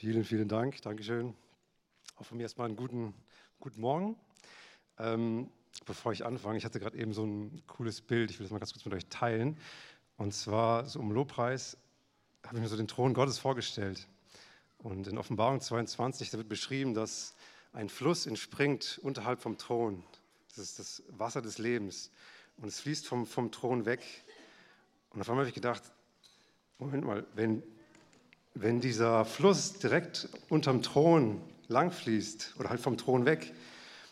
Vielen, vielen Dank. Dankeschön. Auch von mir erstmal einen guten, guten Morgen. Ähm, bevor ich anfange, ich hatte gerade eben so ein cooles Bild, ich will das mal ganz kurz mit euch teilen. Und zwar so um Lobpreis habe ich mir so den Thron Gottes vorgestellt. Und in Offenbarung 22, da wird beschrieben, dass ein Fluss entspringt unterhalb vom Thron. Das ist das Wasser des Lebens. Und es fließt vom, vom Thron weg. Und auf einmal habe ich gedacht, Moment mal, wenn, wenn dieser Fluss direkt unterm Thron langfließt oder halt vom Thron weg,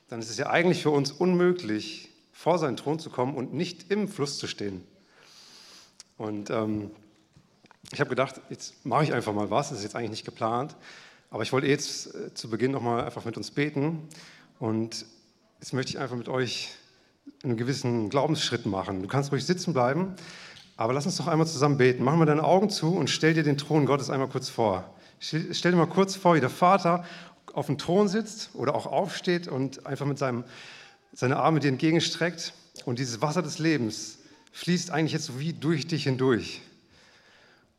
dann ist es ja eigentlich für uns unmöglich, vor seinen Thron zu kommen und nicht im Fluss zu stehen. Und ähm, ich habe gedacht, jetzt mache ich einfach mal was, das ist jetzt eigentlich nicht geplant, aber ich wollte jetzt äh, zu Beginn nochmal einfach mit uns beten und jetzt möchte ich einfach mit euch einen gewissen Glaubensschritt machen. Du kannst ruhig sitzen bleiben, aber lass uns doch einmal zusammen beten. Mach mal deine Augen zu und stell dir den Thron Gottes einmal kurz vor. Stell dir mal kurz vor, wie der Vater auf dem Thron sitzt oder auch aufsteht und einfach mit seinem, seine Arme dir entgegenstreckt. Und dieses Wasser des Lebens fließt eigentlich jetzt so wie durch dich hindurch.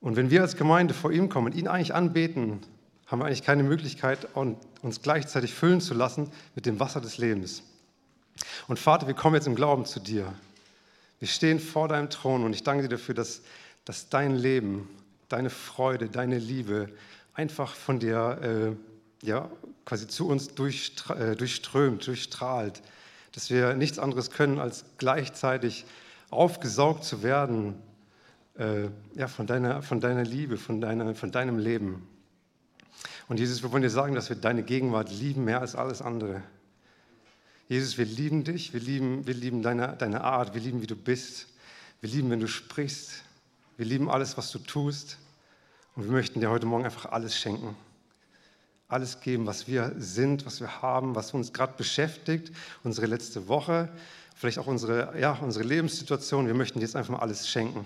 Und wenn wir als Gemeinde vor ihm kommen und ihn eigentlich anbeten, haben wir eigentlich keine Möglichkeit, uns gleichzeitig füllen zu lassen mit dem Wasser des Lebens. Und Vater, wir kommen jetzt im Glauben zu dir. Wir stehen vor deinem Thron und ich danke dir dafür, dass, dass dein Leben, deine Freude, deine Liebe einfach von dir äh, ja, quasi zu uns äh, durchströmt, durchstrahlt. Dass wir nichts anderes können, als gleichzeitig aufgesaugt zu werden äh, ja, von, deiner, von deiner Liebe, von, deiner, von deinem Leben. Und Jesus, wir wollen dir sagen, dass wir deine Gegenwart lieben mehr als alles andere. Jesus, wir lieben dich, wir lieben, wir lieben deine, deine Art, wir lieben, wie du bist. Wir lieben, wenn du sprichst. Wir lieben alles, was du tust. Und wir möchten dir heute Morgen einfach alles schenken. Alles geben, was wir sind, was wir haben, was uns gerade beschäftigt, unsere letzte Woche, vielleicht auch unsere, ja, unsere Lebenssituation. Wir möchten dir jetzt einfach mal alles schenken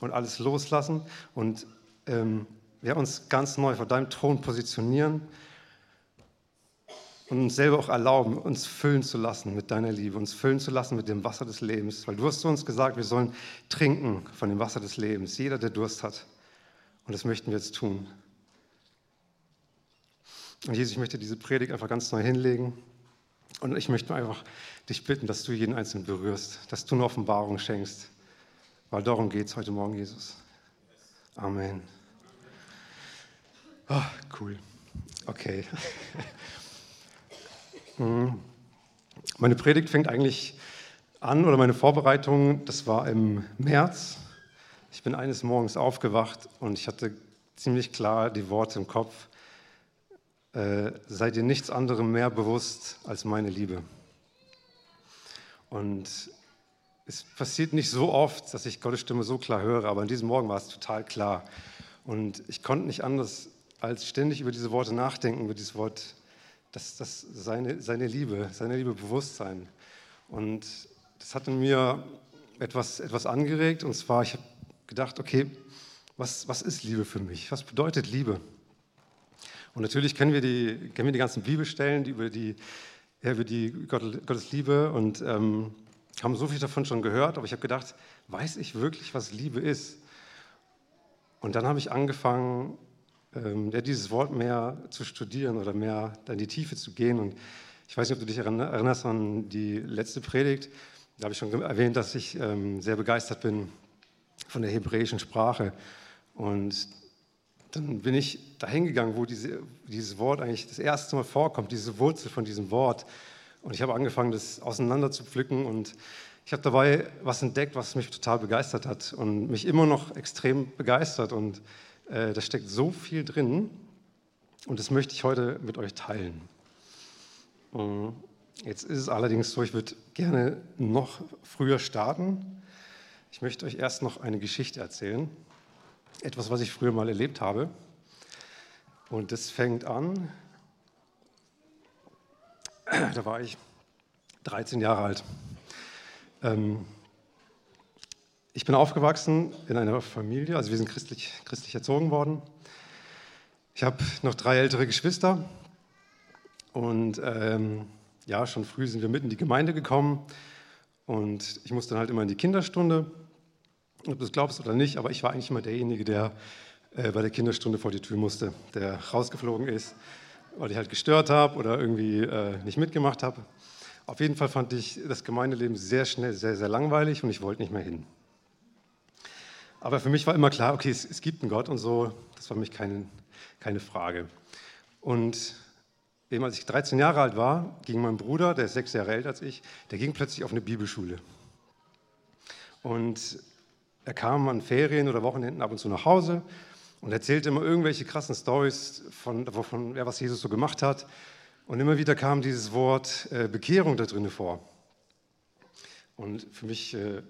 und alles loslassen und ähm, wir uns ganz neu vor deinem Thron positionieren und uns selber auch erlauben, uns füllen zu lassen mit deiner Liebe, uns füllen zu lassen mit dem Wasser des Lebens. Weil du hast zu uns gesagt, wir sollen trinken von dem Wasser des Lebens, jeder, der Durst hat. Und das möchten wir jetzt tun. Und Jesus, ich möchte diese Predigt einfach ganz neu hinlegen. Und ich möchte einfach dich bitten, dass du jeden Einzelnen berührst, dass du eine Offenbarung schenkst. Weil darum geht es heute Morgen, Jesus. Amen. Oh, cool. Okay. Mhm. Meine Predigt fängt eigentlich an, oder meine Vorbereitung, das war im März. Ich bin eines Morgens aufgewacht und ich hatte ziemlich klar die Worte im Kopf, äh, seid ihr nichts anderem mehr bewusst als meine Liebe. Und es passiert nicht so oft, dass ich Gottes Stimme so klar höre, aber an diesem Morgen war es total klar. Und ich konnte nicht anders als ständig über diese Worte nachdenken, über dieses Wort das, das seine, seine Liebe, seine Liebe Bewusstsein. Und das hat in mir etwas, etwas angeregt. Und zwar, ich habe gedacht, okay, was, was ist Liebe für mich? Was bedeutet Liebe? Und natürlich kennen wir die, kennen wir die ganzen Bibelstellen die über die, ja, über die Gott, Gottes Liebe und ähm, haben so viel davon schon gehört, aber ich habe gedacht, weiß ich wirklich, was Liebe ist? Und dann habe ich angefangen, ähm, ja, dieses Wort mehr zu studieren oder mehr in die Tiefe zu gehen. Und ich weiß nicht, ob du dich erinnerst an die letzte Predigt. Da habe ich schon erwähnt, dass ich ähm, sehr begeistert bin von der hebräischen Sprache. Und dann bin ich dahin gegangen, wo diese, dieses Wort eigentlich das erste Mal vorkommt, diese Wurzel von diesem Wort. Und ich habe angefangen, das auseinander zu pflücken und ich habe dabei was entdeckt, was mich total begeistert hat und mich immer noch extrem begeistert. Und äh, da steckt so viel drin und das möchte ich heute mit euch teilen. Mhm. Jetzt ist es allerdings so, ich würde gerne noch früher starten. Ich möchte euch erst noch eine Geschichte erzählen. Etwas, was ich früher mal erlebt habe. Und das fängt an, da war ich 13 Jahre alt. Ähm, ich bin aufgewachsen in einer Familie, also wir sind christlich, christlich erzogen worden. Ich habe noch drei ältere Geschwister und ähm, ja, schon früh sind wir mitten in die Gemeinde gekommen und ich musste dann halt immer in die Kinderstunde, ob du es glaubst oder nicht, aber ich war eigentlich immer derjenige, der äh, bei der Kinderstunde vor die Tür musste, der rausgeflogen ist, weil ich halt gestört habe oder irgendwie äh, nicht mitgemacht habe. Auf jeden Fall fand ich das Gemeindeleben sehr schnell sehr, sehr langweilig und ich wollte nicht mehr hin. Aber für mich war immer klar, okay, es, es gibt einen Gott und so, das war für mich keine, keine Frage. Und eben als ich 13 Jahre alt war, ging mein Bruder, der ist sechs Jahre älter als ich, der ging plötzlich auf eine Bibelschule. Und er kam an Ferien oder Wochenenden ab und zu nach Hause und erzählte immer irgendwelche krassen Stories von, von ja, was Jesus so gemacht hat. Und immer wieder kam dieses Wort äh, Bekehrung da drin vor. Und für mich äh,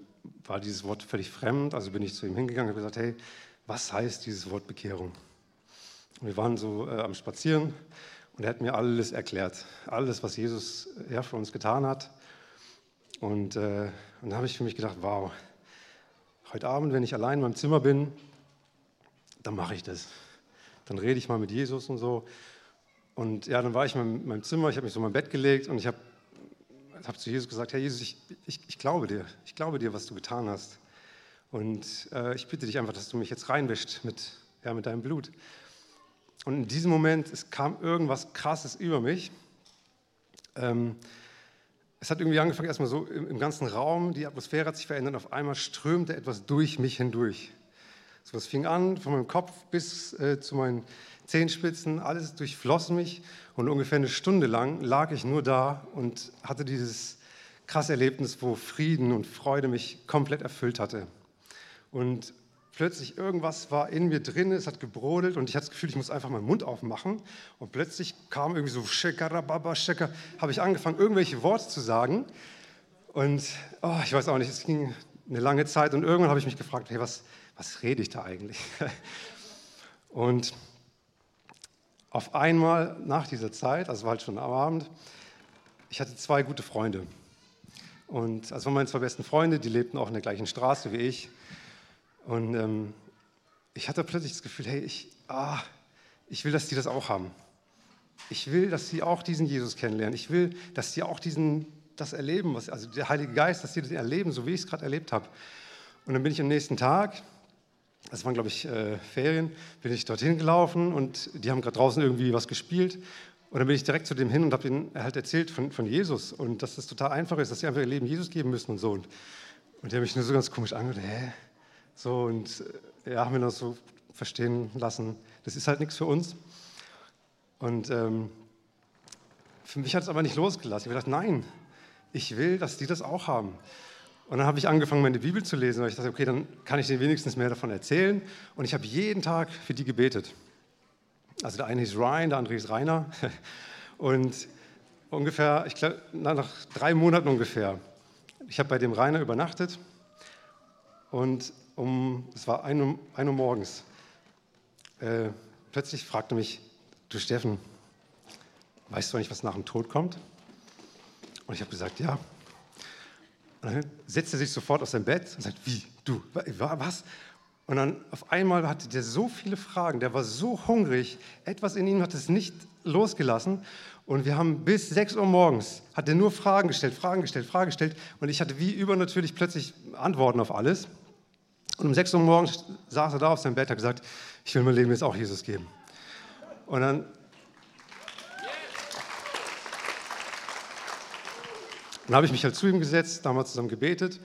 war dieses Wort völlig fremd, also bin ich zu ihm hingegangen und habe gesagt, hey, was heißt dieses Wort Bekehrung? Und wir waren so äh, am Spazieren und er hat mir alles erklärt, alles, was Jesus ja, für uns getan hat. Und, äh, und dann habe ich für mich gedacht, wow, heute Abend, wenn ich allein in meinem Zimmer bin, dann mache ich das. Dann rede ich mal mit Jesus und so. Und ja, dann war ich in meinem Zimmer, ich habe mich so in mein Bett gelegt und ich habe hab zu Jesus gesagt, Herr Jesus, ich, ich, ich, glaube dir, ich glaube dir, was du getan hast. Und äh, ich bitte dich einfach, dass du mich jetzt reinwäscht mit, ja, mit deinem Blut. Und in diesem Moment, es kam irgendwas Krasses über mich. Ähm, es hat irgendwie angefangen, erstmal so im, im, ganzen Raum, die Atmosphäre hat sich verändert, auf einmal strömte etwas durch mich hindurch. So, es fing an, von meinem Kopf bis äh, zu meinen Zehenspitzen, alles durchfloss mich und ungefähr eine Stunde lang lag ich nur da und hatte dieses krasse Erlebnis, wo Frieden und Freude mich komplett erfüllt hatte. Und plötzlich irgendwas war in mir drin, es hat gebrodelt und ich hatte das Gefühl, ich muss einfach meinen Mund aufmachen. Und plötzlich kam irgendwie so, habe ich angefangen, irgendwelche Worte zu sagen. Und oh, ich weiß auch nicht, es ging eine lange Zeit und irgendwann habe ich mich gefragt, hey, was, was rede ich da eigentlich? Und auf einmal nach dieser Zeit, also war halt schon am Abend, ich hatte zwei gute Freunde. Und das waren meine zwei besten Freunde, die lebten auch in der gleichen Straße wie ich. Und ähm, ich hatte plötzlich das Gefühl, hey, ich, ah, ich will, dass die das auch haben. Ich will, dass sie auch diesen Jesus kennenlernen. Ich will, dass sie auch diesen, das erleben, was, also der Heilige Geist, dass sie das erleben, so wie ich es gerade erlebt habe. Und dann bin ich am nächsten Tag, das waren glaube ich äh, Ferien, bin ich dorthin gelaufen und die haben gerade draußen irgendwie was gespielt. Und dann bin ich direkt zu dem hin und habe ihnen halt erzählt von, von Jesus und dass es total einfach ist, dass sie einfach ihr Leben Jesus geben müssen und so. Und, und die haben mich nur so ganz komisch angehört, hä? So, und äh, ja, haben wir noch so verstehen lassen, das ist halt nichts für uns. Und ähm, für mich hat es aber nicht losgelassen. Ich habe gedacht, nein, ich will, dass die das auch haben. Und dann habe ich angefangen, meine Bibel zu lesen, weil ich dachte, okay, dann kann ich denen wenigstens mehr davon erzählen. Und ich habe jeden Tag für die gebetet. Also der eine hieß Ryan, der andere hieß Rainer. Und ungefähr, ich glaube, nach drei Monaten ungefähr, ich habe bei dem Rainer übernachtet. Und um, es war 1 Uhr, 1 Uhr morgens, äh, plötzlich fragte mich, du Steffen, weißt du eigentlich, was nach dem Tod kommt? Und ich habe gesagt, ja. Und dann setzte er sich sofort aus seinem Bett und sagt, wie, du, was? Und dann auf einmal hatte der so viele Fragen, der war so hungrig, etwas in ihm hat es nicht losgelassen. Und wir haben bis 6 Uhr morgens, hat er nur Fragen gestellt, Fragen gestellt, Fragen gestellt. Und ich hatte wie übernatürlich plötzlich Antworten auf alles. Und um 6 Uhr morgens saß er da auf seinem Bett und hat gesagt, ich will mein Leben jetzt auch Jesus geben. Und dann dann habe ich mich halt zu ihm gesetzt, damals zusammen gebetet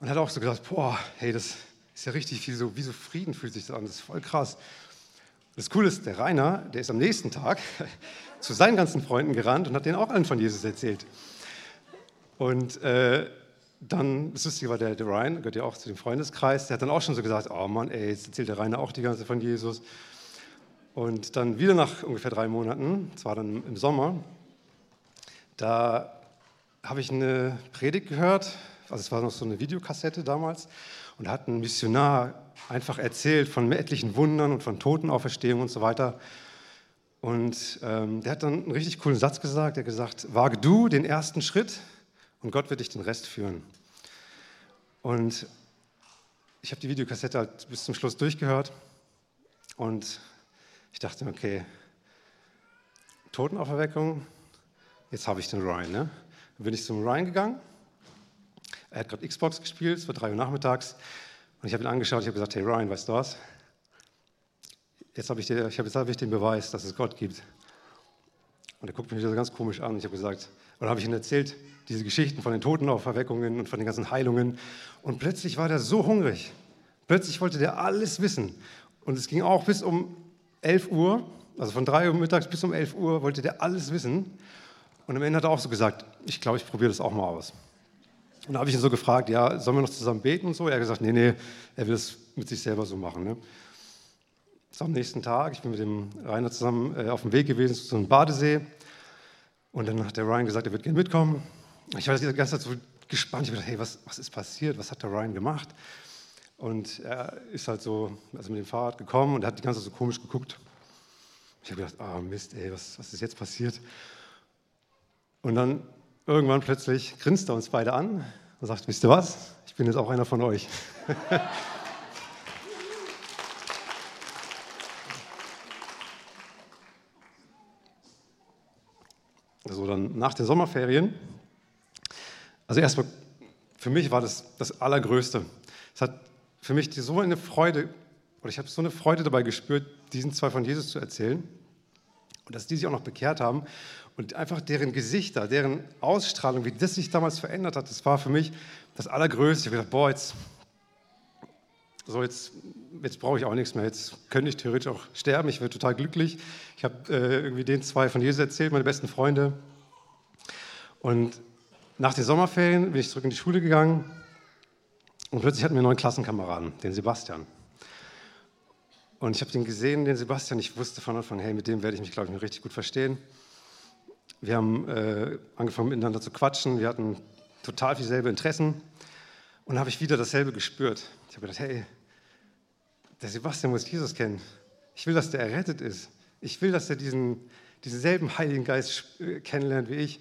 und hat auch so gesagt, boah, hey, das ist ja richtig viel so, wie so Frieden fühlt sich das an, das ist voll krass. Das Coole ist, der Rainer, der ist am nächsten Tag zu seinen ganzen Freunden gerannt und hat denen auch allen von Jesus erzählt. Und äh, dann, das Lustige war, der, der Ryan, gehört ja auch zu dem Freundeskreis, der hat dann auch schon so gesagt, oh Mann, ey, jetzt erzählt der Rainer auch die ganze von Jesus. Und dann wieder nach ungefähr drei Monaten, das war dann im Sommer, da habe ich eine Predigt gehört, also es war noch so eine Videokassette damals, und da hat ein Missionar einfach erzählt von etlichen Wundern und von Totenauferstehung und so weiter. Und ähm, der hat dann einen richtig coolen Satz gesagt, er gesagt, wage du den ersten Schritt und Gott wird dich den Rest führen. Und ich habe die Videokassette halt bis zum Schluss durchgehört und ich dachte, okay, Totenauferweckung, jetzt habe ich den Ryan. Ne? Dann bin ich zum Ryan gegangen. Er hat gerade Xbox gespielt, es war drei Uhr nachmittags. Und ich habe ihn angeschaut, ich habe gesagt, hey Ryan, weißt du was? jetzt habe ich, hab, jetzt hab ich den Beweis, dass es Gott gibt. Und er guckt mich so ganz komisch an. Ich habe gesagt, oder habe ich ihm erzählt, diese Geschichten von den Totenauferweckungen und von den ganzen Heilungen. Und plötzlich war der so hungrig. Plötzlich wollte der alles wissen. Und es ging auch bis um 11 Uhr, also von 3 Uhr mittags bis um 11 Uhr wollte der alles wissen. Und am Ende hat er auch so gesagt, ich glaube, ich probiere das auch mal aus. Und da habe ich ihn so gefragt, ja, sollen wir noch zusammen beten und so? Er hat gesagt, nee, nee, er will es mit sich selber so machen. Ne? Das am nächsten Tag, ich bin mit dem Rainer zusammen äh, auf dem Weg gewesen zu einem Badesee. Und dann hat der Ryan gesagt, er wird gerne mitkommen. Ich war die ganze Zeit so gespannt. Ich habe gedacht, hey, was, was ist passiert? Was hat der Ryan gemacht? Und er ist halt so, also mit dem Fahrrad gekommen und hat die ganze Zeit so komisch geguckt. Ich habe gedacht, oh Mist, ey, was, was ist jetzt passiert? Und dann irgendwann plötzlich grinst er uns beide an und sagt, wisst ihr was? Ich bin jetzt auch einer von euch. also dann nach den Sommerferien, also erstmal, für mich war das das Allergrößte. Es hat für mich so eine Freude, oder ich habe so eine Freude dabei gespürt, diesen zwei von Jesus zu erzählen und dass die sich auch noch bekehrt haben und einfach deren Gesichter, deren Ausstrahlung, wie das sich damals verändert hat, das war für mich das Allergrößte. Ich habe gedacht, boah, jetzt, so jetzt, jetzt brauche ich auch nichts mehr. Jetzt könnte ich theoretisch auch sterben. Ich wäre total glücklich. Ich habe äh, irgendwie den zwei von Jesus erzählt, meine besten Freunde. Und nach den Sommerferien bin ich zurück in die Schule gegangen und plötzlich hatten wir einen neuen Klassenkameraden, den Sebastian. Und ich habe den gesehen, den Sebastian. Ich wusste von Anfang, hey, mit dem werde ich mich, glaube ich, richtig gut verstehen. Wir haben äh, angefangen miteinander zu quatschen. Wir hatten total dieselbe Interessen. Und habe ich wieder dasselbe gespürt. Ich habe gedacht, hey, der Sebastian muss Jesus kennen. Ich will, dass der errettet ist. Ich will, dass er diesen, diesen selben Heiligen Geist äh, kennenlernt wie ich.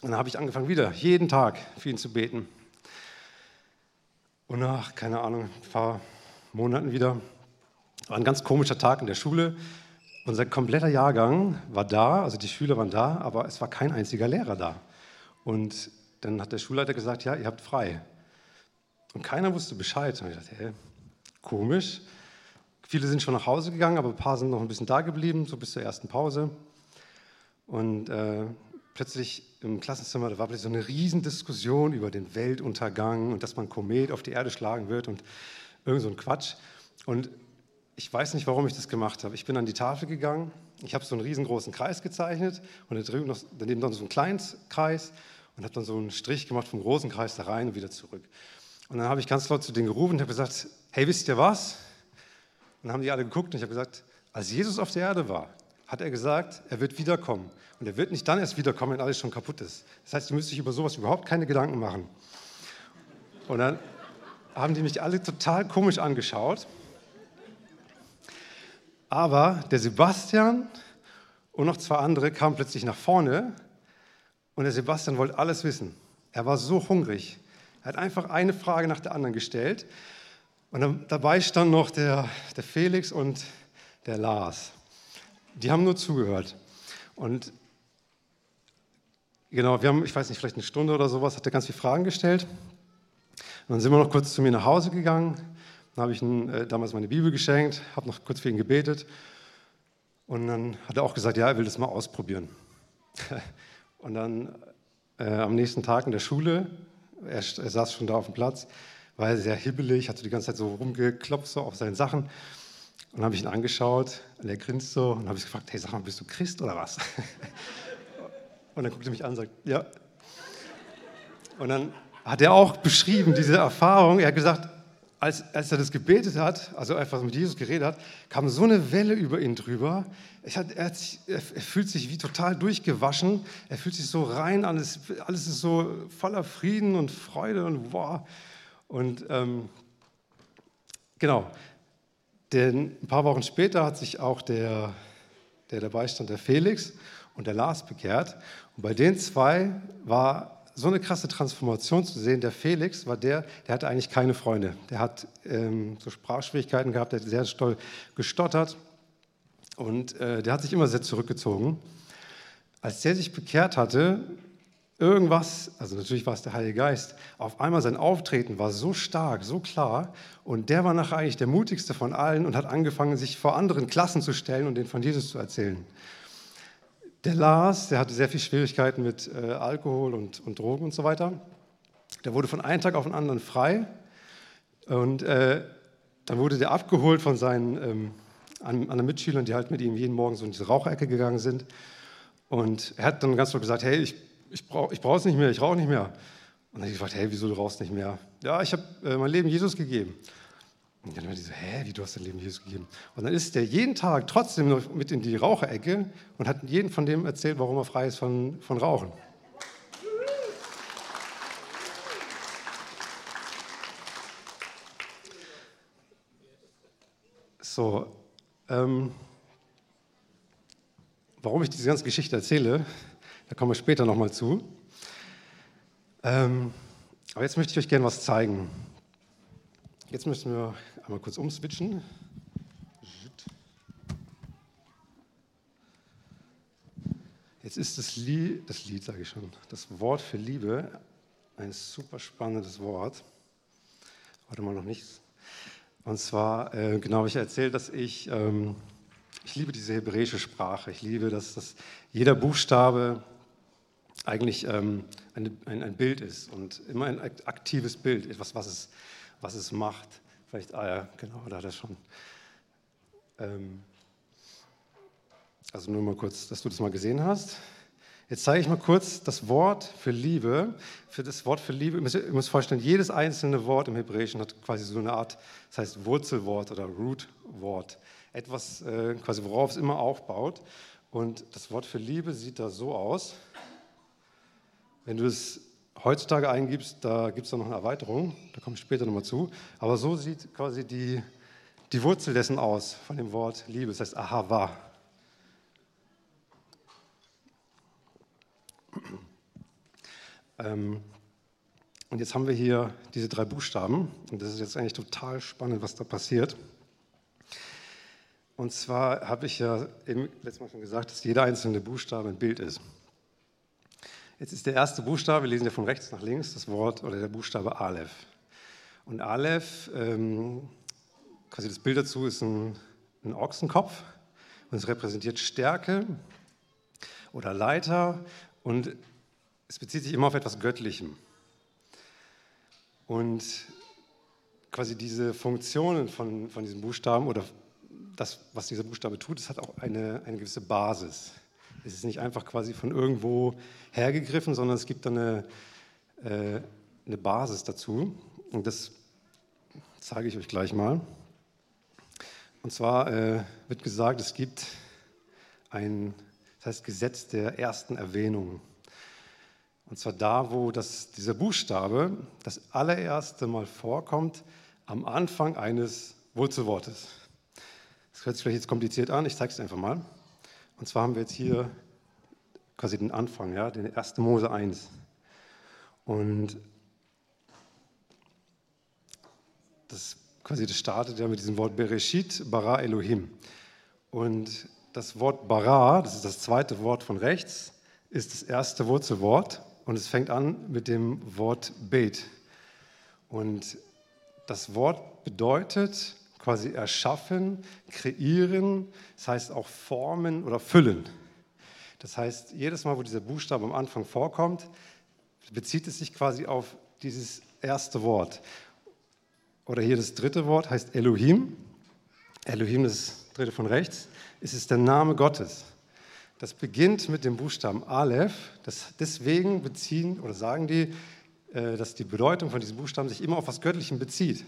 Und dann habe ich angefangen, wieder jeden Tag für ihn zu beten. Und nach, keine Ahnung, ein paar Monaten wieder, war ein ganz komischer Tag in der Schule. Unser kompletter Jahrgang war da, also die Schüler waren da, aber es war kein einziger Lehrer da. Und dann hat der Schulleiter gesagt, ja, ihr habt frei. Und keiner wusste Bescheid. Und ich dachte, hey, komisch. Viele sind schon nach Hause gegangen, aber ein paar sind noch ein bisschen da geblieben, so bis zur ersten Pause. Und äh, plötzlich im Klassenzimmer, da war plötzlich so eine Riesendiskussion über den Weltuntergang und dass man Komet auf die Erde schlagen wird und irgend so ein Quatsch. Und ich weiß nicht, warum ich das gemacht habe. Ich bin an die Tafel gegangen, ich habe so einen riesengroßen Kreis gezeichnet und da drüben noch, daneben dann so einen kleinen Kreis und habe dann so einen Strich gemacht vom großen Kreis da rein und wieder zurück. Und dann habe ich ganz laut zu denen gerufen und habe gesagt, hey, wisst ihr was? Und dann haben die alle geguckt und ich habe gesagt, als Jesus auf der Erde war, hat er gesagt, er wird wiederkommen. Und er wird nicht dann erst wiederkommen, wenn alles schon kaputt ist. Das heißt, ihr müsst euch über sowas überhaupt keine Gedanken machen. Und dann haben die mich alle total komisch angeschaut. Aber der Sebastian und noch zwei andere kamen plötzlich nach vorne und der Sebastian wollte alles wissen. Er war so hungrig. Er hat einfach eine Frage nach der anderen gestellt. Und dabei stand noch der, der Felix und der Lars. Die haben nur zugehört. Und genau, wir haben, ich weiß nicht, vielleicht eine Stunde oder sowas, hat er ganz viele Fragen gestellt. Und dann sind wir noch kurz zu mir nach Hause gegangen. Dann habe ich ihm äh, damals meine Bibel geschenkt, habe noch kurz für ihn gebetet. Und dann hat er auch gesagt, ja, er will das mal ausprobieren. Und dann äh, am nächsten Tag in der Schule, er, er, saß schon da auf dem Platz, war sehr hibbelig, hatte die ganze Zeit so rumgeklopft so auf seinen Sachen. Und dann habe ich ihn angeschaut und er grinst so und habe ich gefragt, hey, sag mal, bist du Christ oder was? und dann guckte er mich an und sagt, ja. Und dann hat er auch beschrieben, diese Erfahrung. Er hat gesagt, als, als er das gebetet hat, also einfach mit Jesus geredet hat, kam so eine Welle über ihn drüber. Hat, er, hat, er, fühlt sich wie total durchgewaschen. Er fühlt sich so rein, alles, alles ist so voller Frieden und Freude und wow. Und ähm, genau, denn ein paar Wochen später hat sich auch der, der dabei stand, der Felix und der Lars bekehrt. Und bei den zwei war so eine krasse Transformation zu sehen. Der Felix war der, der hatte eigentlich keine Freunde. Der hat ähm, so Sprachschwierigkeiten gehabt, der hat sehr doll gestottert und äh, der hat sich immer sehr zurückgezogen. Als der sich bekehrt hatte, irgendwas, also natürlich war es der Heilige Geist, auf einmal sein Auftreten war so stark, so klar und der war nachher eigentlich der mutigste von allen und hat angefangen, sich vor anderen Klassen zu stellen und den von Jesus zu erzählen. Der Lars, der hatte sehr viel Schwierigkeiten mit äh, Alkohol und, und Drogen und so weiter. Der wurde von einem Tag auf den anderen frei und äh, dann wurde der abgeholt von seinen ähm, anderen Mitschülern, die halt mit ihm jeden Morgen so in diese Raucherecke gegangen sind. Und er hat dann ganz klar gesagt, hey, ich ich brauche ich nicht mehr, ich rauche nicht mehr. Und dann habe ich gefragt, hey, wieso du rauchst nicht mehr? Ja, ich habe äh, mein Leben Jesus gegeben. Und dann war die so, hä, wie du hast dein Leben Jesus gegeben? Und dann ist der jeden Tag trotzdem noch mit in die Raucherecke und hat jeden von dem erzählt, warum er frei ist von, von Rauchen. So, ähm, warum ich diese ganze Geschichte erzähle, da kommen wir später nochmal zu. Ähm, aber jetzt möchte ich euch gerne was zeigen. Jetzt müssen wir einmal kurz umswitchen. Jetzt ist das Lied, das Lied sage ich schon, das Wort für Liebe, ein super spannendes Wort. Warte mal noch nichts. Und zwar, äh, genau, ich erzählt, dass ich, ähm, ich liebe diese hebräische Sprache. Ich liebe, dass, dass jeder Buchstabe eigentlich ähm, eine, ein, ein, Bild ist und immer ein aktives Bild, etwas, was es, was es macht. Vielleicht, ah ja, genau, da hat er schon. Ähm, also nur mal kurz, dass du das mal gesehen hast. Jetzt zeige ich mal kurz das Wort für Liebe. Für das Wort für Liebe, ihr müsst, ihr vorstellen, jedes einzelne Wort im Hebräischen hat quasi so eine Art, das heißt Wurzelwort oder Rootwort. Etwas, äh, quasi worauf es immer aufbaut. Und das Wort für Liebe sieht da so aus. Wenn du es heutzutage eingibst, da gibt es noch eine Erweiterung, da komme ich später nochmal zu. Aber so sieht quasi die, die Wurzel dessen aus, von dem Wort Liebe. Das heißt Ahava. Ähm, und jetzt haben wir hier diese drei Buchstaben. Und das ist jetzt eigentlich total spannend, was da passiert. Und zwar habe ich ja eben letztes Mal schon gesagt, dass jeder einzelne Buchstabe ein Bild ist. Jetzt ist der erste Buchstabe, wir lesen ja von rechts nach links, das Wort oder der Buchstabe Aleph. Und Aleph, ähm, quasi das Bild dazu ist ein, ein Ochsenkopf und es repräsentiert Stärke oder Leiter und es bezieht sich immer auf etwas Göttlichem. Und quasi diese Funktionen von, von diesem Buchstaben oder das, was dieser Buchstabe tut, das hat auch eine, eine gewisse Basis. Es ist nicht einfach quasi von irgendwo hergegriffen, sondern es gibt da eine, äh, eine Basis dazu. Und das zeige ich euch gleich mal. Und zwar äh, wird gesagt, es gibt ein, das heißt Gesetz der ersten Erwähnung. Und zwar da, wo das, dieser Buchstabe das allererste Mal vorkommt, am Anfang eines Wurzelwortes. Das hört sich vielleicht jetzt kompliziert an, ich zeige es einfach mal. Und zwar haben wir jetzt hier quasi den Anfang, ja, den 1. Mose 1. Und das quasi das startet ja mit diesem Wort Bereshit, bara Elohim. Und das Wort bara, das ist das zweite Wort von rechts, ist das erste Wurzelwort und es fängt an mit dem Wort Bet. Und das Wort bedeutet quasi erschaffen, kreieren, das heißt auch formen oder füllen. Das heißt, jedes Mal, wo dieser Buchstabe am Anfang vorkommt, bezieht es sich quasi auf dieses erste Wort. Oder hier das dritte Wort heißt Elohim. Elohim, das dritte von rechts, ist es der Name Gottes. Das beginnt mit dem Buchstaben Aleph. Das, deswegen beziehen oder sagen die, äh, dass die Bedeutung von diesem Buchstaben sich immer auf was Göttlichem bezieht.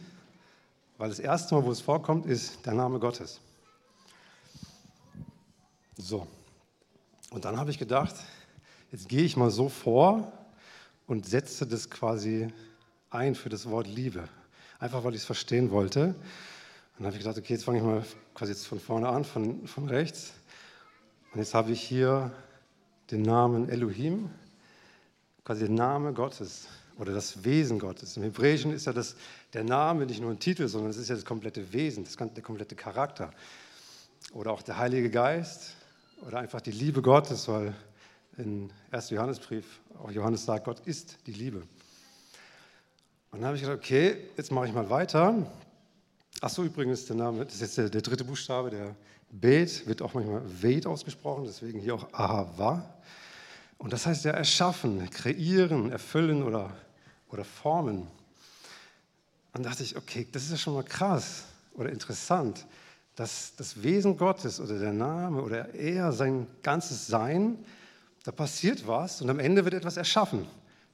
Weil das erste Mal, wo es vorkommt, ist der Name Gottes. So. Und dann habe ich gedacht, jetzt gehe ich mal so vor und setze das quasi ein für das Wort Liebe. Einfach weil ich es verstehen wollte. Und dann habe ich gedacht, okay, jetzt fange ich mal quasi jetzt von vorne an, von, von rechts. Und jetzt habe ich hier den Namen Elohim, quasi der Name Gottes oder das Wesen Gottes. Im Hebräischen ist ja das, der Name nicht nur ein Titel, sondern es ist ja das komplette Wesen, das, der komplette Charakter. Oder auch der Heilige Geist oder einfach die Liebe Gottes, weil in 1. Johannesbrief, auch Johannes sagt, Gott ist die Liebe. Und dann habe ich gedacht, okay, jetzt mache ich mal weiter. Ach so, übrigens, der Name, das ist jetzt der, der dritte Buchstabe, der Bet, wird auch manchmal Wait ausgesprochen, deswegen hier auch Ahava. Und das heißt ja erschaffen, kreieren, erfüllen oder, oder formen. Und dachte ich, okay, das ist ja schon mal krass oder interessant, dass das Wesen Gottes oder der Name oder er, sein ganzes Sein, da passiert was und am Ende wird etwas erschaffen.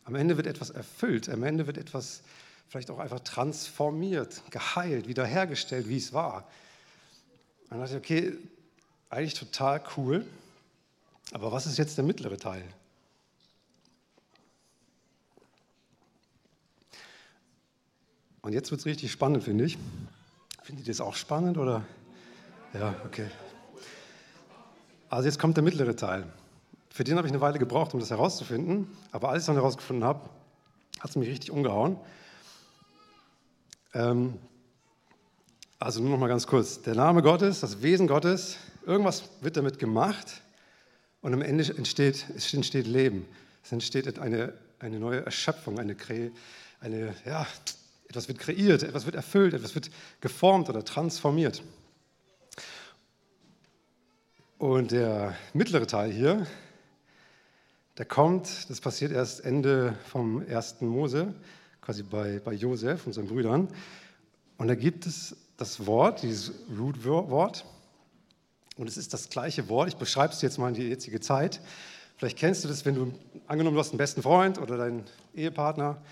Am Ende wird etwas erfüllt. Am Ende wird etwas vielleicht auch einfach transformiert, geheilt, wiederhergestellt, wie es war. Dann dachte ich, okay, eigentlich total cool. Aber was ist jetzt der mittlere Teil? Und jetzt wird es richtig spannend, finde ich. Findet ihr das auch spannend oder? Ja, okay. Also jetzt kommt der mittlere Teil. Für den habe ich eine Weile gebraucht, um das herauszufinden. Aber als ich dann herausgefunden habe, hat es mich richtig umgehauen. Ähm, also nur noch mal ganz kurz. Der Name Gottes, das Wesen Gottes, irgendwas wird damit gemacht und am Ende entsteht, es entsteht Leben. Es entsteht eine, eine neue Erschöpfung, eine, eine, ja, etwas wird kreiert, etwas wird erfüllt, etwas wird geformt oder transformiert. Und der mittlere Teil hier, der kommt, das passiert erst Ende vom ersten Mose, quasi bei, bei Josef und seinen Brüdern. Und da gibt es das Wort, dieses Root-Wort. Und es ist das gleiche Wort. Ich beschreibe es jetzt mal in die jetzige Zeit. Vielleicht kennst du das, wenn du angenommen du hast einen besten Freund oder deinen Ehepartner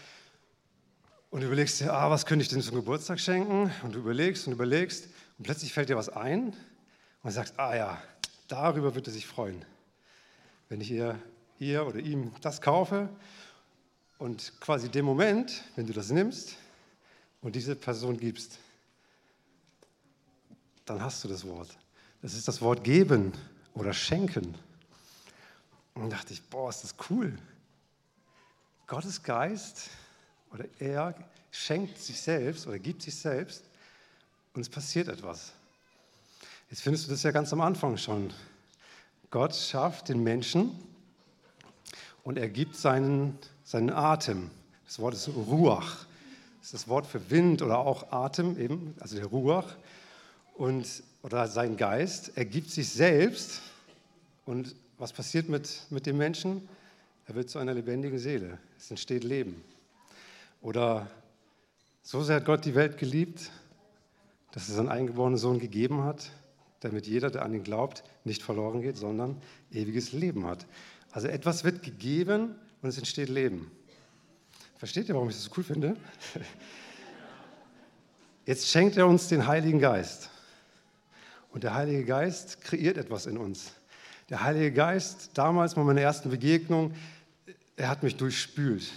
und überlegst dir, ah, was könnte ich denn zum Geburtstag schenken? Und du überlegst und überlegst und plötzlich fällt dir was ein und sagst, ah ja, darüber wird er sich freuen, wenn ich ihr, ihr oder ihm das kaufe. Und quasi dem Moment, wenn du das nimmst und diese Person gibst, dann hast du das Wort. Das ist das Wort geben oder schenken. Und dachte ich, boah, ist das cool. Gottes Geist oder er schenkt sich selbst oder gibt sich selbst und es passiert etwas. Jetzt findest du das ja ganz am Anfang schon. Gott schafft den Menschen und er gibt seinen, seinen Atem. Das Wort ist Ruach. Das ist das Wort für Wind oder auch Atem, eben, also der Ruach. Und, oder sein Geist. Er gibt sich selbst. Und was passiert mit, mit dem Menschen? Er wird zu einer lebendigen Seele. Es entsteht Leben. Oder so sehr hat Gott die Welt geliebt, dass er seinen eingeborenen Sohn gegeben hat, damit jeder, der an ihn glaubt, nicht verloren geht, sondern ewiges Leben hat. Also etwas wird gegeben und es entsteht Leben. Versteht ihr, warum ich das so cool finde? Jetzt schenkt er uns den Heiligen Geist. Und der Heilige Geist kreiert etwas in uns. Der Heilige Geist, damals bei meiner ersten Begegnung, er hat mich durchspült.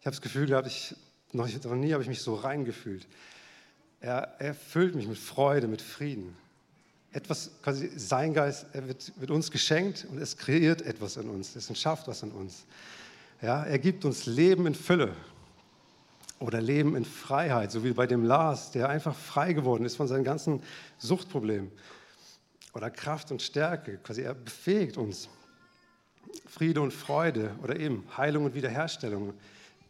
Ich habe das Gefühl gehabt, ich, noch, noch nie habe ich mich so reingefühlt. Er erfüllt mich mit Freude, mit Frieden. Etwas, quasi sein Geist, wird, wird uns geschenkt und es kreiert etwas in uns, es schafft was in uns. Ja, er gibt uns Leben in Fülle oder Leben in Freiheit, so wie bei dem Lars, der einfach frei geworden ist von seinen ganzen Suchtproblemen. Oder Kraft und Stärke, quasi er befähigt uns. Friede und Freude oder eben Heilung und Wiederherstellung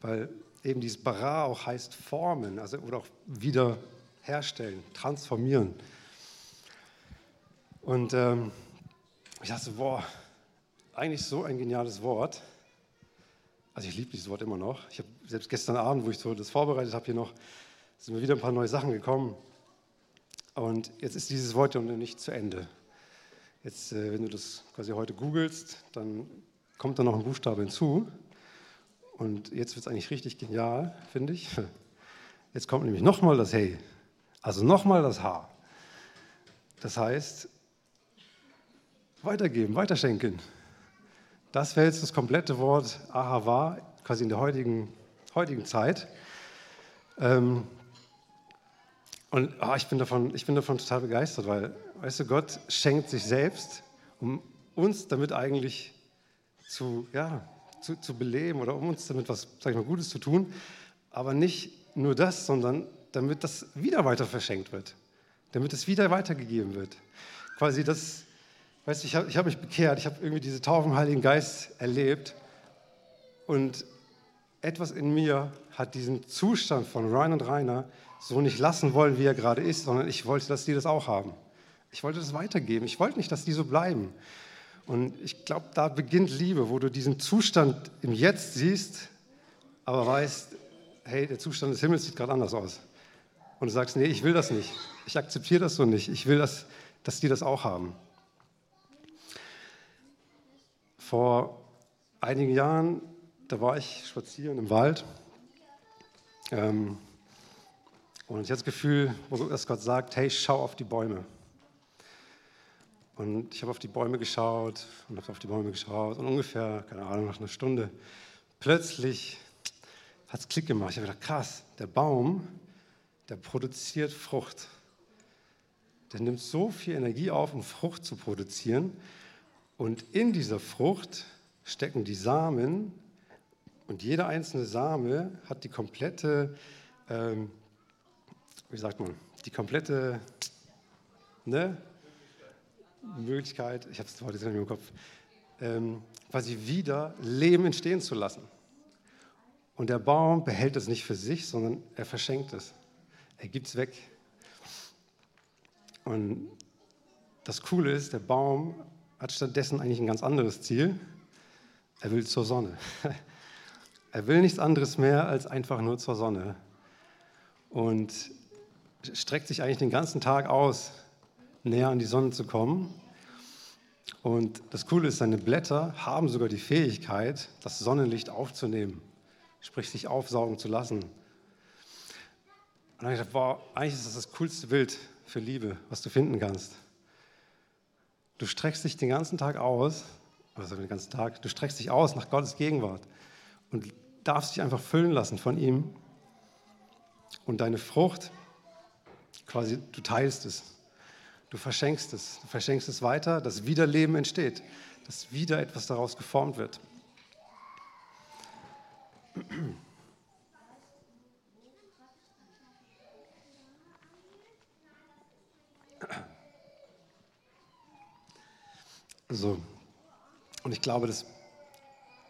weil eben dieses Bara auch heißt formen, also oder auch wiederherstellen, transformieren. Und ähm, ich dachte, boah, eigentlich so ein geniales Wort. Also ich liebe dieses Wort immer noch. Ich habe selbst gestern Abend, wo ich so das vorbereitet habe, hier noch, sind mir wieder ein paar neue Sachen gekommen. Und jetzt ist dieses Wort ja noch nicht zu Ende. Jetzt, äh, wenn du das quasi heute googelst, dann kommt da noch ein Buchstabe hinzu. Und jetzt wird es eigentlich richtig genial, finde ich. Jetzt kommt nämlich nochmal das Hey, also nochmal das H. Das heißt, weitergeben, weiterschenken. Das wäre jetzt das komplette Wort Ahava, quasi in der heutigen, heutigen Zeit. Ähm, und oh, ich, bin davon, ich bin davon total begeistert, weil, weißt du, Gott schenkt sich selbst, um uns damit eigentlich zu, ja, zu, zu beleben oder um uns damit was, sag ich mal, Gutes zu tun. Aber nicht nur das, sondern damit das wieder weiter verschenkt wird, damit es wieder weitergegeben wird. Quasi das, Weißt du, ich habe hab mich bekehrt, ich habe irgendwie diese Taufe im Heiligen Geist erlebt und etwas in mir hat diesen Zustand von Ryan und Rainer so nicht lassen wollen, wie er gerade ist, sondern ich wollte, dass die das auch haben. Ich wollte das weitergeben. Ich wollte nicht, dass die so bleiben. Und ich glaube, da beginnt Liebe, wo du diesen Zustand im Jetzt siehst, aber weißt, hey, der Zustand des Himmels sieht gerade anders aus. Und du sagst, nee, ich will das nicht. Ich akzeptiere das so nicht. Ich will, dass, dass die das auch haben. Vor einigen Jahren, da war ich spazieren im Wald. Ähm, und ich hatte das Gefühl, dass Gott sagt, hey, schau auf die Bäume. Und ich habe auf die Bäume geschaut und habe auf die Bäume geschaut und ungefähr, keine Ahnung, nach einer Stunde, plötzlich hat es Klick gemacht. Ich habe gedacht, krass, der Baum, der produziert Frucht. Der nimmt so viel Energie auf, um Frucht zu produzieren. Und in dieser Frucht stecken die Samen. Und jeder einzelne Same hat die komplette, ähm, wie sagt man, die komplette ne, Möglichkeit, ich habe es heute nicht im Kopf, ähm, quasi wieder Leben entstehen zu lassen. Und der Baum behält es nicht für sich, sondern er verschenkt es. Er gibt es weg. Und das Coole ist, der Baum hat stattdessen eigentlich ein ganz anderes Ziel. Er will zur Sonne. Er will nichts anderes mehr als einfach nur zur Sonne. Und streckt sich eigentlich den ganzen Tag aus, näher an die Sonne zu kommen. Und das Coole ist, seine Blätter haben sogar die Fähigkeit, das Sonnenlicht aufzunehmen, sprich sich aufsaugen zu lassen. Und dann habe ich gedacht, wow, eigentlich ist das das coolste Bild für Liebe, was du finden kannst. Du streckst dich den ganzen Tag aus, also den ganzen Tag, du streckst dich aus nach Gottes Gegenwart und darfst dich einfach füllen lassen von ihm. Und deine Frucht, quasi, du teilst es. Du verschenkst es, du verschenkst es weiter, dass wieder Leben entsteht, dass wieder etwas daraus geformt wird. So, und ich glaube, dass,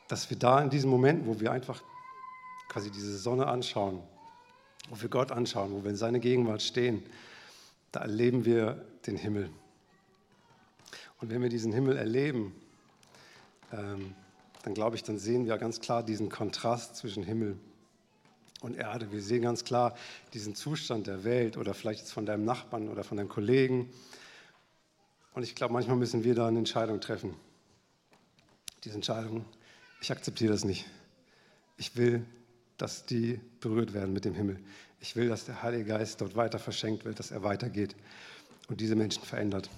dass wir da in diesem Moment, wo wir einfach quasi diese Sonne anschauen, wo wir Gott anschauen, wo wir in seiner Gegenwart stehen, da erleben wir den Himmel. Und wenn wir diesen Himmel erleben, ähm, dann glaube ich, dann sehen wir ganz klar diesen Kontrast zwischen Himmel und Erde. Wir sehen ganz klar diesen Zustand der Welt oder vielleicht jetzt von deinem Nachbarn oder von deinem Kollegen. Und ich glaube, manchmal müssen wir da eine Entscheidung treffen. Diese Entscheidung, ich akzeptiere das nicht. Ich will, dass die berührt werden mit dem Himmel. Ich will, dass der Heilige Geist dort weiter verschenkt wird, dass er weitergeht und diese Menschen verändert.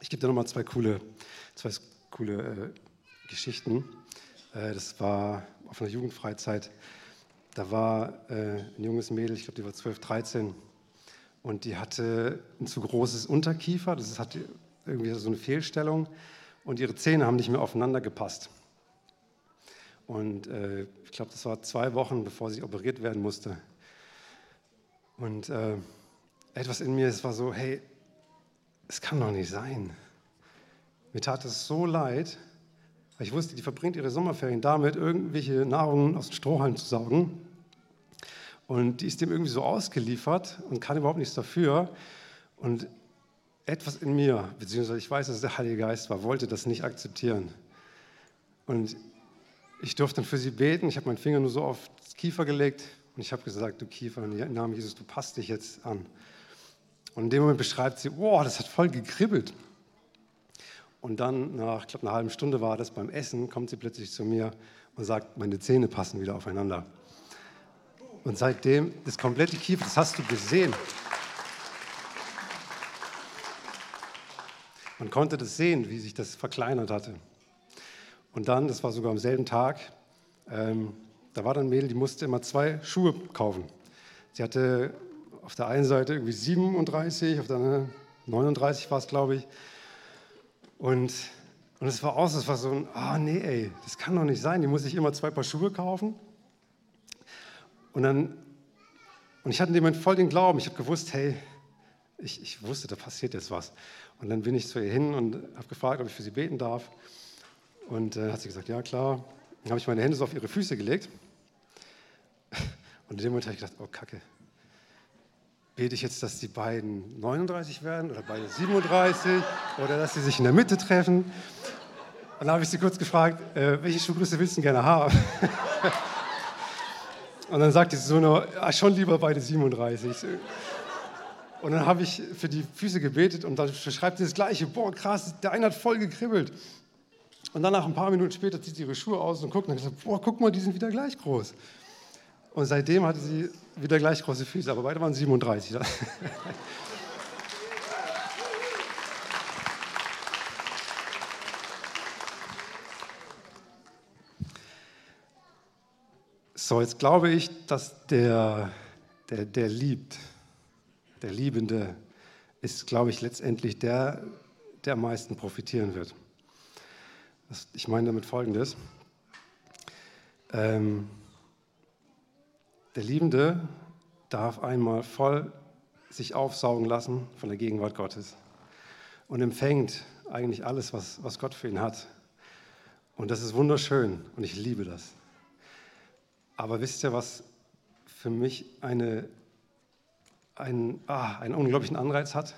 Ich gebe dir nochmal zwei coole, zwei coole äh, Geschichten. Äh, das war auf einer Jugendfreizeit. Da war äh, ein junges Mädel, ich glaube, die war 12, 13, und die hatte ein zu großes Unterkiefer. Das hat irgendwie so eine Fehlstellung. Und ihre Zähne haben nicht mehr aufeinander gepasst. Und äh, ich glaube, das war zwei Wochen, bevor sie operiert werden musste. Und äh, etwas in mir, es war so, hey, es kann doch nicht sein. Mir tat es so leid, weil ich wusste, die verbringt ihre Sommerferien damit, irgendwelche Nahrungen aus den Strohhalmen zu saugen. Und die ist dem irgendwie so ausgeliefert und kann überhaupt nichts dafür. Und etwas in mir, beziehungsweise ich weiß, dass es der Heilige Geist war, wollte das nicht akzeptieren. Und ich durfte dann für sie beten. Ich habe meinen Finger nur so auf das Kiefer gelegt und ich habe gesagt, du Kiefer, im Namen Jesus, du passt dich jetzt an. Und in dem Moment beschreibt sie, wow, das hat voll gekribbelt. Und dann, nach, glaube, einer halben Stunde war das beim Essen, kommt sie plötzlich zu mir und sagt, meine Zähne passen wieder aufeinander. Und seitdem, das komplette Kiefer, das hast du gesehen. Man konnte das sehen, wie sich das verkleinert hatte. Und dann, das war sogar am selben Tag, ähm, da war dann ein Mädel, die musste immer zwei Schuhe kaufen. Sie hatte auf der einen Seite irgendwie 37, auf der anderen 39 war es, glaube ich. Und, und es war aus, es war so ein, ah oh, nee, ey, das kann doch nicht sein, die muss ich immer zwei Paar Schuhe kaufen. Und dann, und ich hatte in dem Moment voll den Glauben, ich habe gewusst, hey, ich, ich wusste, da passiert jetzt was. Und dann bin ich zu ihr hin und habe gefragt, ob ich für sie beten darf. Und äh, hat sie gesagt, ja klar. Dann habe ich meine Hände so auf ihre Füße gelegt. Und in dem Moment habe ich gedacht, oh Kacke. Bete ich jetzt, dass die beiden 39 werden oder beide 37 oder dass sie sich in der Mitte treffen? Und dann habe ich sie kurz gefragt, äh, welche Schuhgröße willst du gerne haben? Und dann sagte sie so nur, ah, schon lieber beide 37. Und dann habe ich für die Füße gebetet und dann schreibt sie das Gleiche. Boah, krass, der eine hat voll gekribbelt. Und dann nach ein paar Minuten später zieht sie ihre Schuhe aus und guckt und hat gesagt, boah, guck mal, die sind wieder gleich groß. Und seitdem hatte sie wieder gleich große Füße, aber beide waren 37. So, jetzt glaube ich, dass der, der, der liebt, der Liebende, ist, glaube ich, letztendlich der, der am meisten profitieren wird. Ich meine damit Folgendes. Ähm, der Liebende darf einmal voll sich aufsaugen lassen von der Gegenwart Gottes und empfängt eigentlich alles, was, was Gott für ihn hat. Und das ist wunderschön und ich liebe das. Aber wisst ihr, was für mich eine, einen, ah, einen unglaublichen Anreiz hat?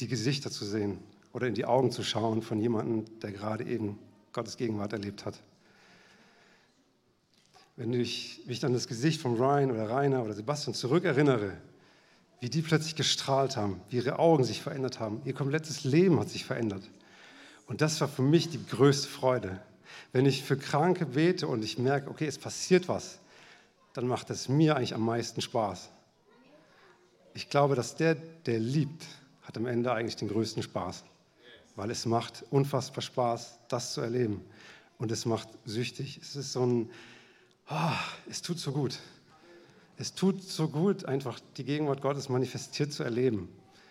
Die Gesichter zu sehen oder in die Augen zu schauen von jemandem, der gerade eben Gottes Gegenwart erlebt hat. Wenn ich mich an das Gesicht von Ryan oder Rainer oder Sebastian zurückerinnere, wie die plötzlich gestrahlt haben, wie ihre Augen sich verändert haben, ihr komplettes Leben hat sich verändert. Und das war für mich die größte Freude. Wenn ich für Kranke bete und ich merke, okay, es passiert was, dann macht es mir eigentlich am meisten Spaß. Ich glaube, dass der, der liebt, hat am Ende eigentlich den größten Spaß, weil es macht unfassbar Spaß, das zu erleben. Und es macht süchtig. Es ist so ein, oh, es tut so gut. Es tut so gut, einfach die Gegenwart Gottes manifestiert zu erleben,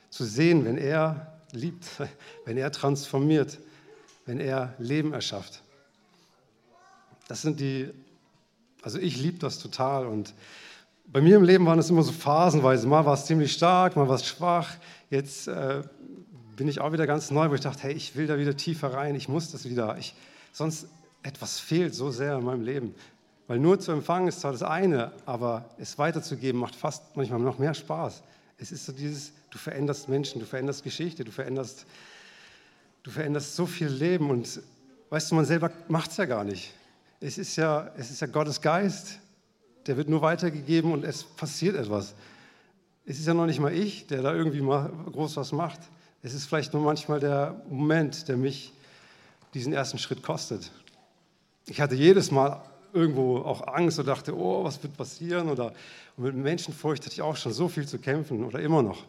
zu sehen, wenn er liebt, wenn er transformiert, wenn er Leben erschafft das sind die, also ich liebe das total und bei mir im Leben waren es immer so phasenweise. Mal war es ziemlich stark, mal war es schwach. Jetzt äh, bin ich auch wieder ganz neu, wo ich dachte, hey, ich will da wieder tiefer rein, ich muss das wieder. Ich, sonst etwas fehlt so sehr in meinem Leben. Weil nur zu empfangen ist zwar das eine, aber es weiterzugeben macht fast manchmal noch mehr Spaß. Es ist so dieses, du veränderst Menschen, du veränderst Geschichte, du veränderst, du veränderst so viel Leben und weißt du, man selber macht es ja gar nicht. Es ist ja, es ist ja Gottes Geist, der wird nur weitergegeben und es passiert etwas. Es ist ja noch nicht mal ich, der da irgendwie mal groß was macht. Es ist vielleicht nur manchmal der Moment, der mich diesen ersten Schritt kostet. Ich hatte jedes Mal irgendwo auch Angst und dachte, oh, was wird passieren? Oder mit Menschenfurcht hatte ich auch schon so viel zu kämpfen oder immer noch.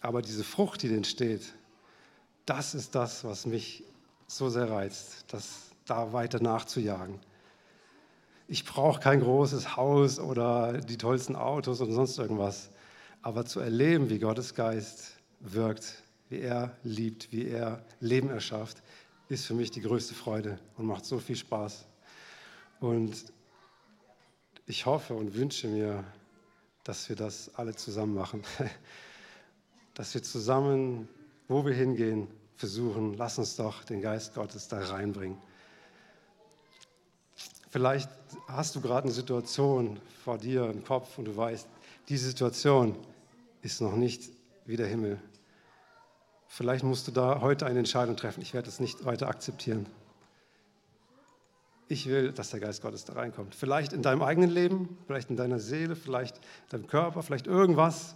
Aber diese Frucht, die entsteht, das ist das, was mich so sehr reizt. Das da weiter nachzujagen. Ich brauche kein großes Haus oder die tollsten Autos und sonst irgendwas, aber zu erleben, wie Gottes Geist wirkt, wie er liebt, wie er Leben erschafft, ist für mich die größte Freude und macht so viel Spaß. Und ich hoffe und wünsche mir, dass wir das alle zusammen machen. Dass wir zusammen, wo wir hingehen, versuchen, lass uns doch den Geist Gottes da reinbringen. Vielleicht hast du gerade eine Situation vor dir im Kopf und du weißt, diese Situation ist noch nicht wie der Himmel. Vielleicht musst du da heute eine Entscheidung treffen. Ich werde das nicht weiter akzeptieren. Ich will, dass der Geist Gottes da reinkommt. Vielleicht in deinem eigenen Leben, vielleicht in deiner Seele, vielleicht in deinem Körper, vielleicht irgendwas,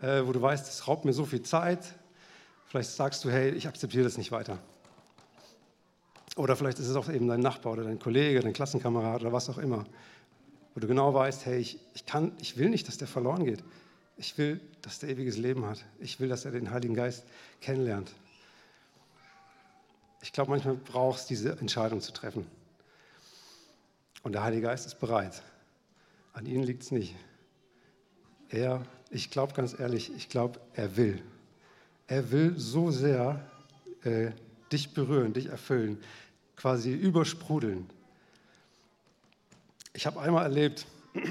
äh, wo du weißt, es raubt mir so viel Zeit. Vielleicht sagst du, hey, ich akzeptiere das nicht weiter. Oder vielleicht ist es auch eben dein Nachbar oder dein Kollege, dein Klassenkamerad oder was auch immer, wo du genau weißt, hey, ich, ich, kann, ich will nicht, dass der verloren geht. Ich will, dass der ewiges Leben hat. Ich will, dass er den Heiligen Geist kennenlernt. Ich glaube, manchmal brauchst du diese Entscheidung zu treffen. Und der Heilige Geist ist bereit. An ihnen liegt es nicht. Er, ich glaube ganz ehrlich, ich glaube, er will. Er will so sehr äh, dich berühren, dich erfüllen, quasi übersprudeln. Ich habe einmal erlebt,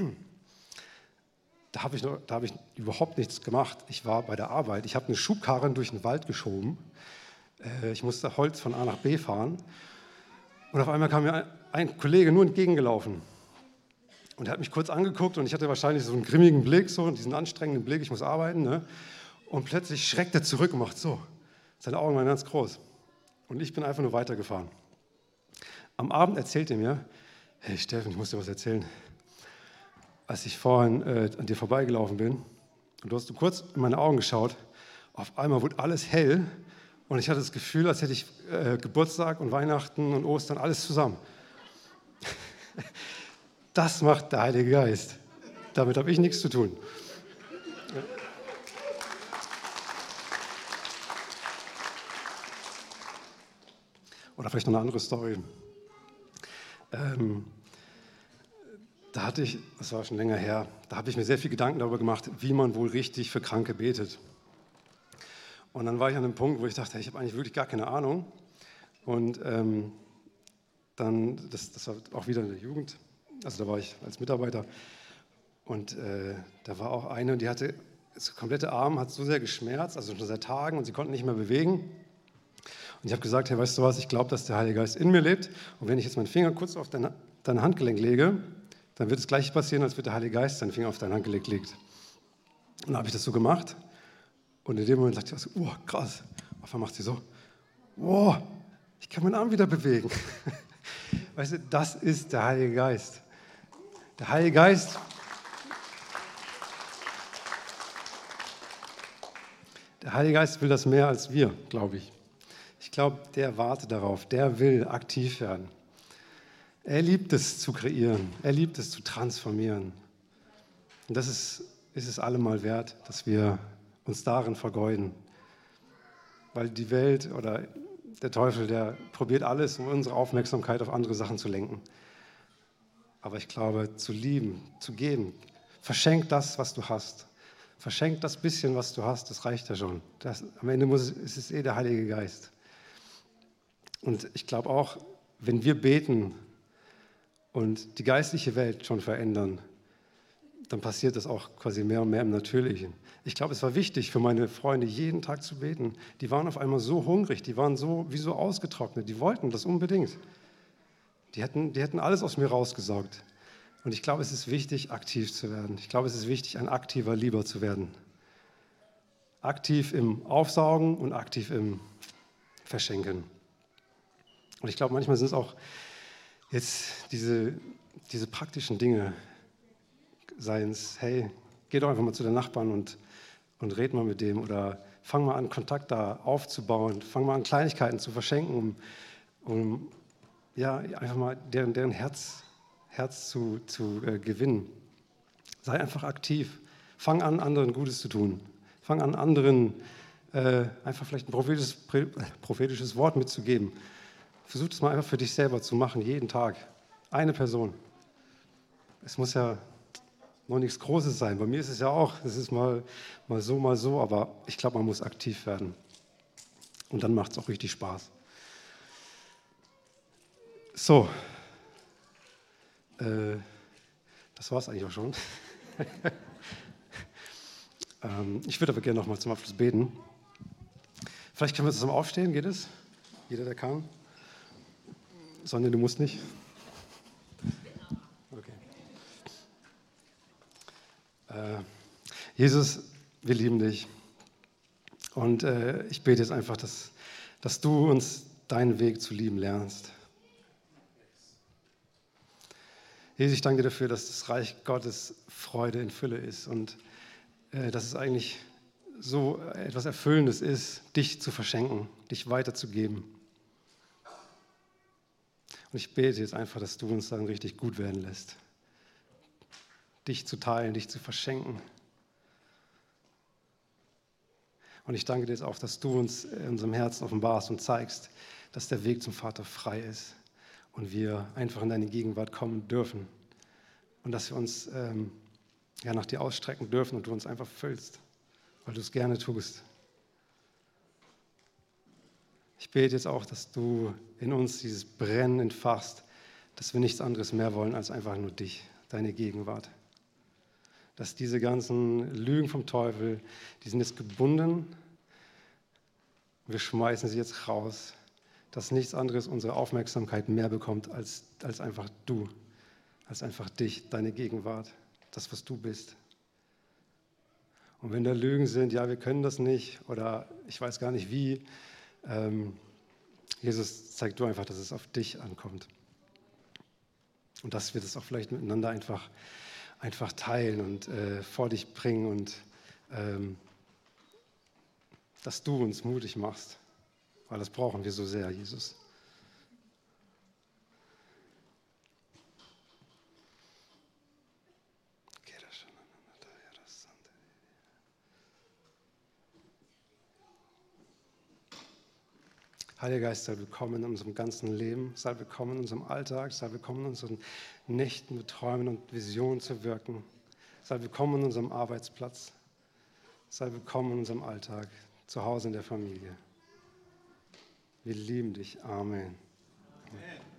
da habe ich, hab ich überhaupt nichts gemacht. Ich war bei der Arbeit. Ich habe eine Schubkarre durch den Wald geschoben. Äh, ich musste Holz von A nach B fahren. Und auf einmal kam mir ein, Kollege nur entgegengelaufen. Und er hat mich kurz angeguckt und ich hatte wahrscheinlich so einen grimmigen Blick, so diesen anstrengenden Blick, ich muss arbeiten. Ne? Und plötzlich schreckt er zurück und macht so. Seine Augen waren ganz groß. Und ich bin einfach nur weitergefahren. Am Abend erzählt er mir, hey Steffen, ich muss dir was erzählen als ich vorhin äh, an dir vorbeigelaufen bin und du hast kurz in meine Augen geschaut, auf einmal wurde alles hell und ich hatte das Gefühl, als hätte ich äh, Geburtstag und Weihnachten und Ostern alles zusammen. Das macht der Heilige Geist. Damit habe ich nichts zu tun. Oder vielleicht noch eine andere Story. Ähm, da hatte ich, das war schon länger her, da habe ich mir sehr viel Gedanken darüber gemacht, wie man wohl richtig für Kranke betet. Und dann war ich an einem Punkt, wo ich dachte, ich habe eigentlich wirklich gar keine Ahnung. Und ähm, dann, das, das, war auch wieder in der Jugend, also da war ich als Mitarbeiter. Und äh, da war auch eine, die hatte, das komplette Arm hat so sehr geschmerzt, also schon seit Tagen, und sie konnte nicht mehr bewegen. Und ich habe gesagt, hey, weißt du was, ich glaube, dass der Heilige Geist in mir lebt. Und wenn ich jetzt meinen Finger kurz auf dein, dein Handgelenk lege, dann wird das gleiche passieren, als wird der Heilige Geist seinen Finger auf deine Hand gelegt liegt. Und dann habe ich das so gemacht und in dem Moment sagte ich, so, oh krass. Auf einmal macht sie so, oh, ich kann meinen Arm wieder bewegen. Weißt du, das ist der Heilige Geist. Der Heilige Geist Der Heilige Geist will das mehr als wir, glaube ich. Ich glaube, der wartet darauf, der will aktiv werden. Er liebt es zu kreieren, er liebt es zu transformieren. Und das ist, ist es allemal wert, dass wir uns darin vergeuden. Weil die Welt oder der Teufel, der probiert alles, um unsere Aufmerksamkeit auf andere Sachen zu lenken. Aber ich glaube, zu lieben, zu geben, verschenk das, was du hast. Verschenk das bisschen, was du hast, das reicht ja schon. Das, am Ende muss, ist es eh der Heilige Geist. Und ich glaube auch, wenn wir beten, und die geistliche Welt schon verändern, dann passiert das auch quasi mehr und mehr im Natürlichen. Ich glaube, es war wichtig für meine Freunde, jeden Tag zu beten. Die waren auf einmal so hungrig, die waren so wie so ausgetrocknet, die wollten das unbedingt. Die hätten, die hätten alles aus mir rausgesaugt. Und ich glaube, es ist wichtig, aktiv zu werden. Ich glaube, es ist wichtig, ein aktiver Lieber zu werden. Aktiv im Aufsaugen und aktiv im Verschenken. Und ich glaube, manchmal sind es auch Jetzt diese, diese praktischen Dinge, seien es, hey, geh doch einfach mal zu den Nachbarn und, und red mal mit dem oder fang mal an, Kontakt da aufzubauen, fang mal an, Kleinigkeiten zu verschenken, um, um ja, einfach mal deren, deren Herz, Herz zu, zu äh, gewinnen. Sei einfach aktiv. Fang an, anderen Gutes zu tun. Fang an, anderen äh, einfach vielleicht ein prophetisches, prophetisches Wort mitzugeben. Versuch das mal einfach für dich selber zu machen, jeden Tag. Eine Person. Es muss ja noch nichts Großes sein. Bei mir ist es ja auch, es ist mal, mal so, mal so, aber ich glaube, man muss aktiv werden. Und dann macht es auch richtig Spaß. So, äh, das war es eigentlich auch schon. ähm, ich würde aber gerne noch mal zum Abschluss beten. Vielleicht können wir zusammen aufstehen, geht es? Jeder, der kann. Sonja, du musst nicht. Okay. Äh, Jesus, wir lieben dich. Und äh, ich bete jetzt einfach, dass, dass du uns deinen Weg zu lieben lernst. Jesus, ich danke dir dafür, dass das Reich Gottes Freude in Fülle ist und äh, dass es eigentlich so etwas Erfüllendes ist, dich zu verschenken, dich weiterzugeben. Und ich bete jetzt einfach, dass du uns dann richtig gut werden lässt. Dich zu teilen, dich zu verschenken. Und ich danke dir jetzt auch, dass du uns in unserem Herzen offenbarst und zeigst, dass der Weg zum Vater frei ist und wir einfach in deine Gegenwart kommen dürfen. Und dass wir uns ähm, ja, nach dir ausstrecken dürfen und du uns einfach füllst, weil du es gerne tust. Ich bete jetzt auch, dass du in uns dieses Brennen entfachst, dass wir nichts anderes mehr wollen als einfach nur dich, deine Gegenwart. Dass diese ganzen Lügen vom Teufel, die sind jetzt gebunden. Wir schmeißen sie jetzt raus, dass nichts anderes unsere Aufmerksamkeit mehr bekommt als, als einfach du, als einfach dich, deine Gegenwart, das, was du bist. Und wenn da Lügen sind, ja, wir können das nicht oder ich weiß gar nicht wie, ähm, Jesus, zeig du einfach, dass es auf dich ankommt. Und dass wir das auch vielleicht miteinander einfach, einfach teilen und äh, vor dich bringen und ähm, dass du uns mutig machst, weil das brauchen wir so sehr, Jesus. Heiliger Geist, sei willkommen in unserem ganzen Leben, sei willkommen in unserem Alltag, sei willkommen in unseren Nächten mit Träumen und Visionen zu wirken, sei willkommen in unserem Arbeitsplatz, sei willkommen in unserem Alltag, zu Hause in der Familie. Wir lieben dich. Amen. Amen.